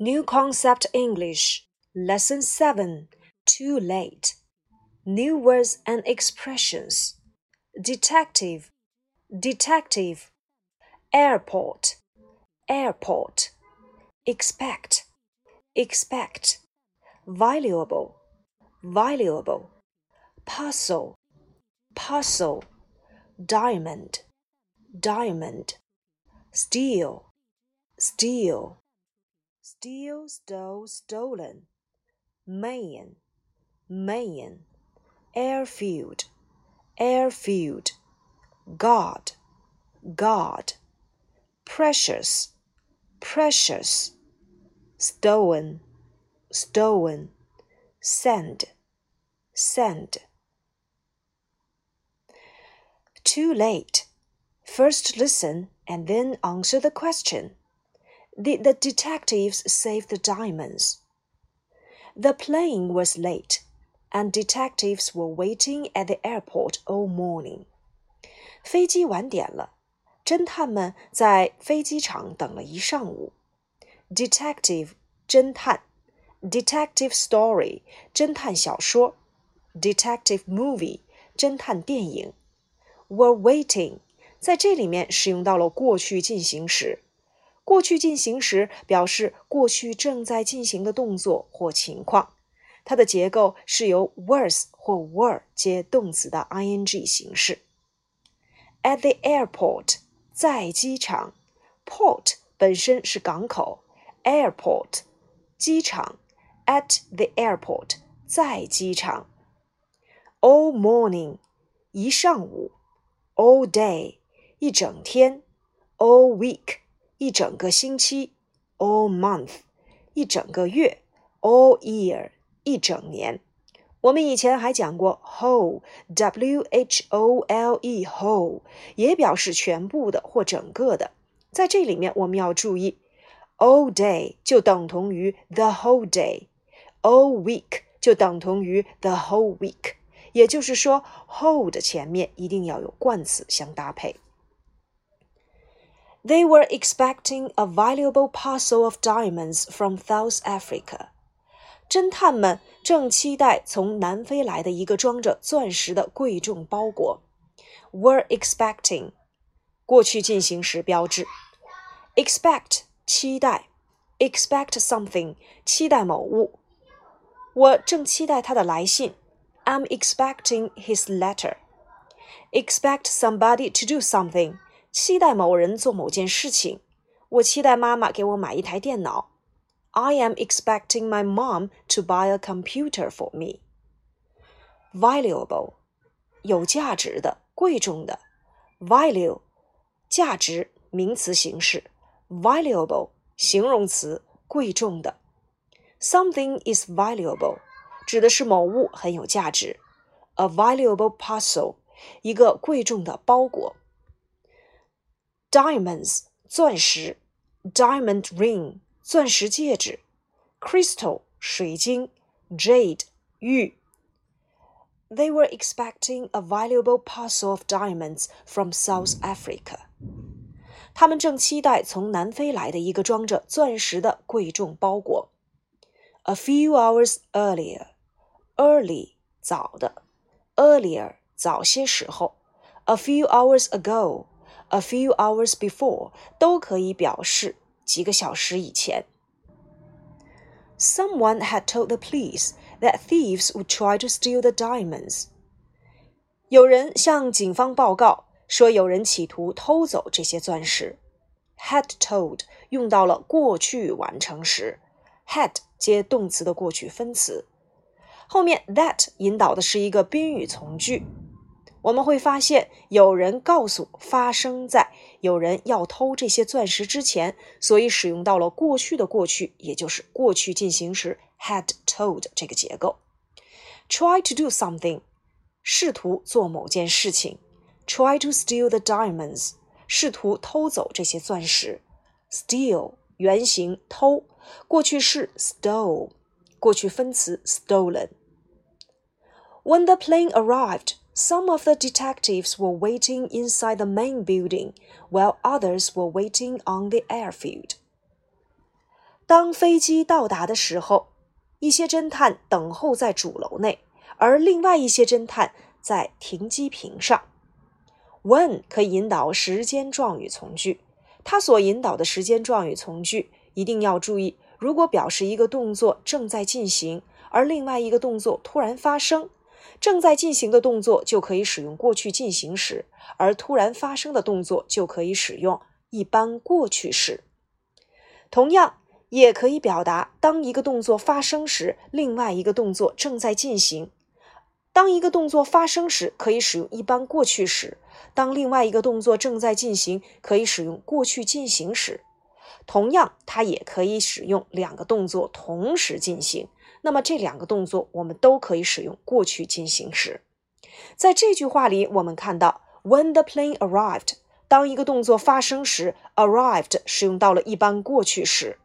New Concept English, Lesson 7 Too Late. New words and expressions. Detective, detective. Airport, airport. Expect, expect. Valuable, valuable. Puzzle, puzzle. Diamond, diamond. Steal, steal steal, stole, stolen. Man, man. Airfield, airfield. God, God. Precious, precious. Stolen, stolen. Send, send. Too late. First listen and then answer the question. Did the detectives save the diamonds? The plane was late, and detectives were waiting at the airport all morning. 飞机晚点了，侦探们在飞机场等了一上午。Detective 侦探，Detective story 侦探小说，Detective movie 侦探电影。Were waiting 在这里面使用到了过去进行时。 过去进行时表示过去正在进行的动作或情况，它的结构是由 was 或 were 接动词的 ing 形式。At the airport，在机场，port 本身是港口，airport 机场，at the airport 在机场。All morning 一上午，all day 一整天，all week。一整个星期，all month；一整个月，all year；一整年。我们以前还讲过 whole，w h o l e，whole 也表示全部的或整个的。在这里面，我们要注意，all day 就等同于 the whole day，all week 就等同于 the whole week。也就是说，whole 的前面一定要有冠词相搭配。They were expecting a valuable parcel of diamonds from South Africa. 侦探们正期待从南非来的一个装着钻石的贵重包裹。Were expecting，过去进行时标志。Expect 期待，expect something 期待某物。我正期待他的来信。I'm expecting his letter. Expect somebody to do something. 期待某人做某件事情。我期待妈妈给我买一台电脑。I am expecting my mom to buy a computer for me. Valuable，有价值的、贵重的。Value，价值，名词形式。Valuable，形容词，贵重的。Something is valuable，指的是某物很有价值。A valuable parcel，一个贵重的包裹。diamonds 钻石，diamond ring 钻石戒指，crystal 水晶，jade 玉。They were expecting a valuable parcel of diamonds from South Africa. 他们正期待从南非来的一个装着钻石的贵重包裹。A few hours earlier, early 早的，earlier 早些时候，a few hours ago a few hours before 都可以表示几个小时以前。Someone had told the police that thieves would try to steal the diamonds. 有人向警方报告说有人企图偷走这些钻石。Had told 用到了过去完成时，had 接动词的过去分词，后面 that 引导的是一个宾语从句。 我们会发现，有人告诉发生在有人要偷这些钻石之前，所以使用到了过去的过去，也就是过去进行时 had told 这个结构。Try to do something，试图做某件事情。Try to steal the diamonds，试图偷走这些钻石。Steal 原型偷，过去式 stole，过去分词 stolen。When the plane arrived. Some of the detectives were waiting inside the main building, while others were waiting on the airfield. 当飞机到达的时候，一些侦探等候在主楼内，而另外一些侦探在停机坪上。When 可以引导时间状语从句，它所引导的时间状语从句一定要注意，如果表示一个动作正在进行，而另外一个动作突然发生，正在进行的动作就可以使用过去进行时，而突然发生的动作就可以使用一般过去时。同样。也可以表达，当一个动作发生时，另外一个动作正在进行。当一个动作发生时，可以使用一般过去时；当另外一个动作正在进行，可以使用过去进行时。同样，它也可以使用两个动作同时进行。那么这两个动作，我们都可以使用过去进行时。在这句话里，我们看到 when the plane arrived，当一个动作发生时，arrived 使用到了一般过去时。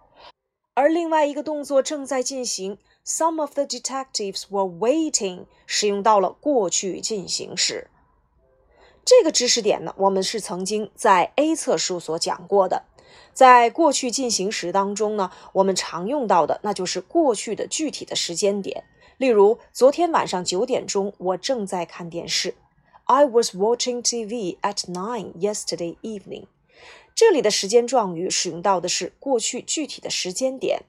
而另外一个动作正在进行，Some of the detectives were waiting，使用到了过去进行时。这个知识点呢，我们是曾经在 A 册书所讲过的。在过去进行时当中呢，我们常用到的那就是过去的具体的时间点。例如，昨天晚上九点钟，我正在看电视。I was watching TV at nine yesterday evening. 这里的时间状语使用到的是过去具体的时间点。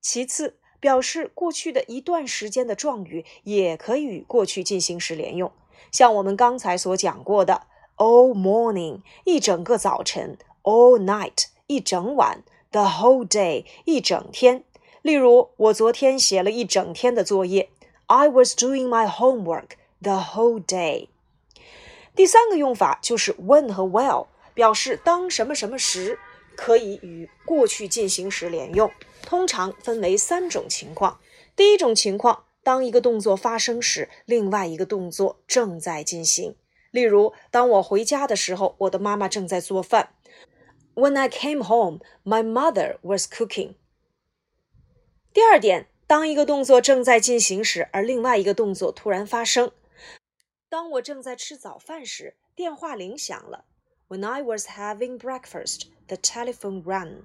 其次，表示过去的一段时间的状语也可以与过去进行时连用，像我们刚才所讲过的 all morning 一整个早晨，all night 一整晚，the whole day 一整天。例如，我昨天写了一整天的作业，I was doing my homework the whole day。第三个用法就是 when 和 while。表示当什么什么时，可以与过去进行时连用，通常分为三种情况。第一种情况，当一个动作发生时，另外一个动作正在进行。例如，当我回家的时候，我的妈妈正在做饭。When I came home, my mother was cooking。第二点，当一个动作正在进行时，而另外一个动作突然发生。当我正在吃早饭时，电话铃响了。When I was having breakfast, the telephone rang。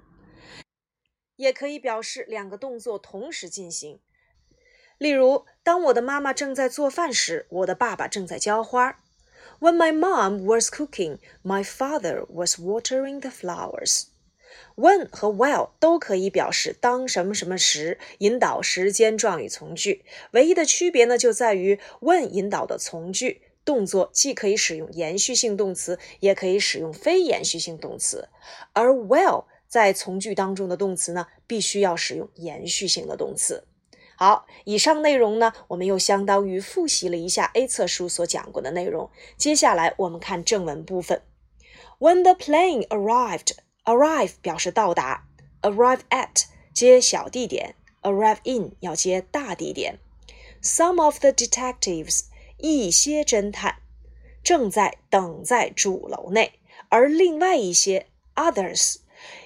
也可以表示两个动作同时进行。例如，当我的妈妈正在做饭时，我的爸爸正在浇花。When my mom was cooking, my father was watering the flowers. When 和 while 都可以表示当什么什么时，引导时间状语从句。唯一的区别呢，就在于 when 引导的从句。动作既可以使用延续性动词，也可以使用非延续性动词，而 while 在从句当中的动词呢，必须要使用延续性的动词。好，以上内容呢，我们又相当于复习了一下 A 册书所讲过的内容。接下来我们看正文部分。When the plane arrived，arrive 表示到达，arrive at 接小地点，arrive in 要接大地点。Some of the detectives 一些侦探正在等在主楼内，而另外一些 others，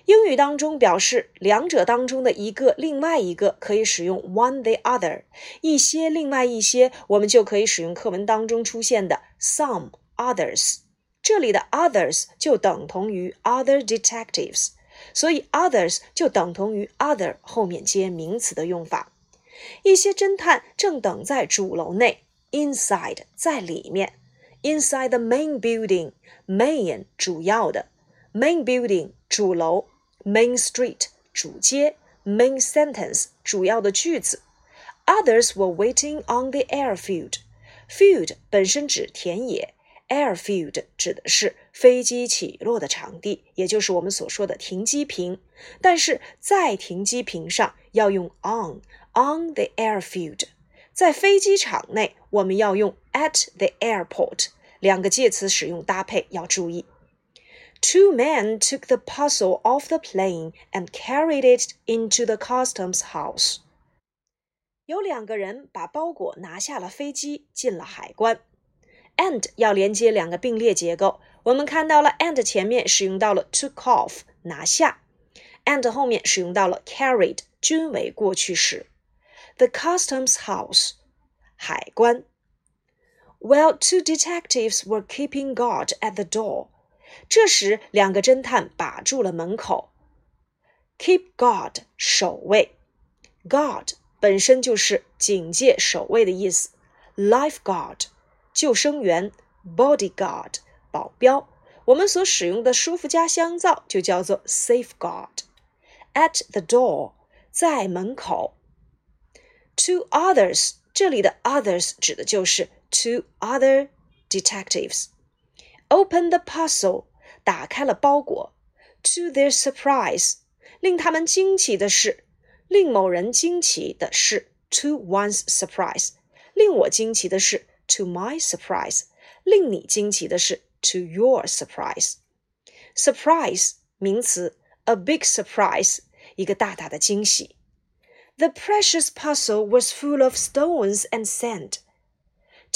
英语当中表示两者当中的一个，另外一个可以使用 one the other，一些另外一些，我们就可以使用课文当中出现的 some others。这里的 others 就等同于 other detectives，所以 others 就等同于 other 后面接名词的用法。一些侦探正等在主楼内。inside 在里面，inside the main building，main 主要的，main building 主楼，main street 主街，main sentence 主要的句子。Others were waiting on the airfield。field 本身指田野，airfield 指的是飞机起落的场地，也就是我们所说的停机坪。但是在停机坪上要用 on，on the airfield。在飞机场内，我们要用 at the airport，两个介词使用搭配要注意。Two men took the parcel off the plane and carried it into the customs house。有两个人把包裹拿下了飞机，进了海关。and 要连接两个并列结构，我们看到了 and 前面使用到了 took off 拿下，and 后面使用到了 carried 均为过去时。the customs house, 海关. While two detectives were keeping guard at the door, 这时两个侦探把住了门口。 keep guard 守卫，guard 本身就是警戒、守卫的意思，life guard 救生员，bodyguard 保镖。我们所使用的舒肤佳香皂就叫做 safeguard。At the door 在门口。To others 这里的 others 指的就是 to other detectives。 Open the parcel 打开了包裹。To their surprise 令他们惊奇的是，令某人惊奇的是，to one's surprise；令我惊奇的是，to my surprise；令你惊奇的是，to your surprise。surprise 名词，a big surprise，一个大大的惊喜。The precious parcel was full of stones and sand。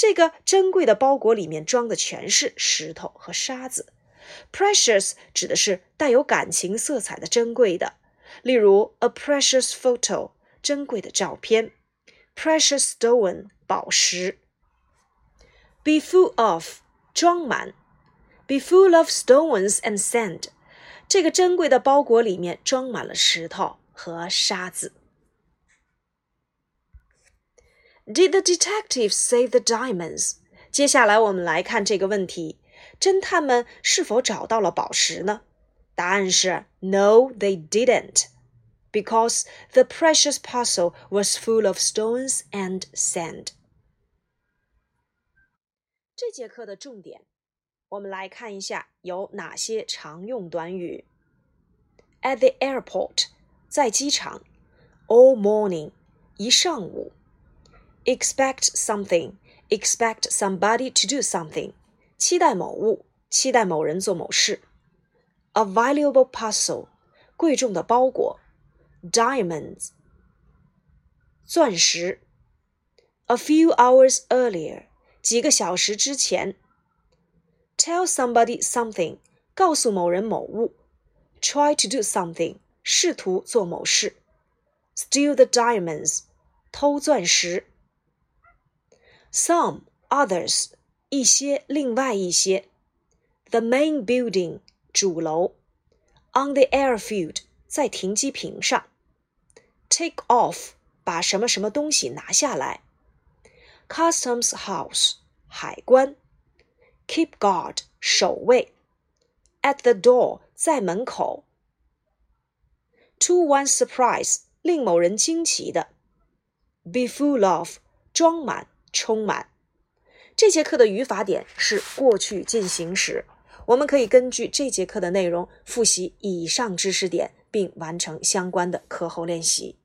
这个珍贵的包裹里面装的全是石头和沙子。Precious 指的是带有感情色彩的珍贵的，例如 a precious photo 珍贵的照片，precious stone 宝石。Be full of 装满，be full of stones and sand。这个珍贵的包裹里面装满了石头和沙子。Did the detectives save the diamonds？接下来我们来看这个问题。侦探们是否找到了宝石呢？答案是 No, they didn't, because the precious parcel was full of stones and sand. 这节课的重点，我们来看一下有哪些常用短语。At the airport，在机场；all morning，一上午 ；expect something，expect somebody to do something。期待某物，期待某人做某事。A valuable parcel，贵重的包裹。Diamonds，钻石。A few hours earlier，几个小时之前。Tell somebody something，告诉某人某物。Try to do something，试图做某事。Steal the diamonds，偷钻石。 Some others。一些，另外一些。The main building，主楼。On the airfield，在停机坪上。Take off，把什么什么东西拿下来。Customs house，海关。Keep guard，守卫。At the door，在门口。To one's surprise，令某人惊奇的。Be full of，装满， 充满。这节课的语法点是过去进行时，我们可以根据这节课的内容复习以上知识点，并完成相关的课后练习。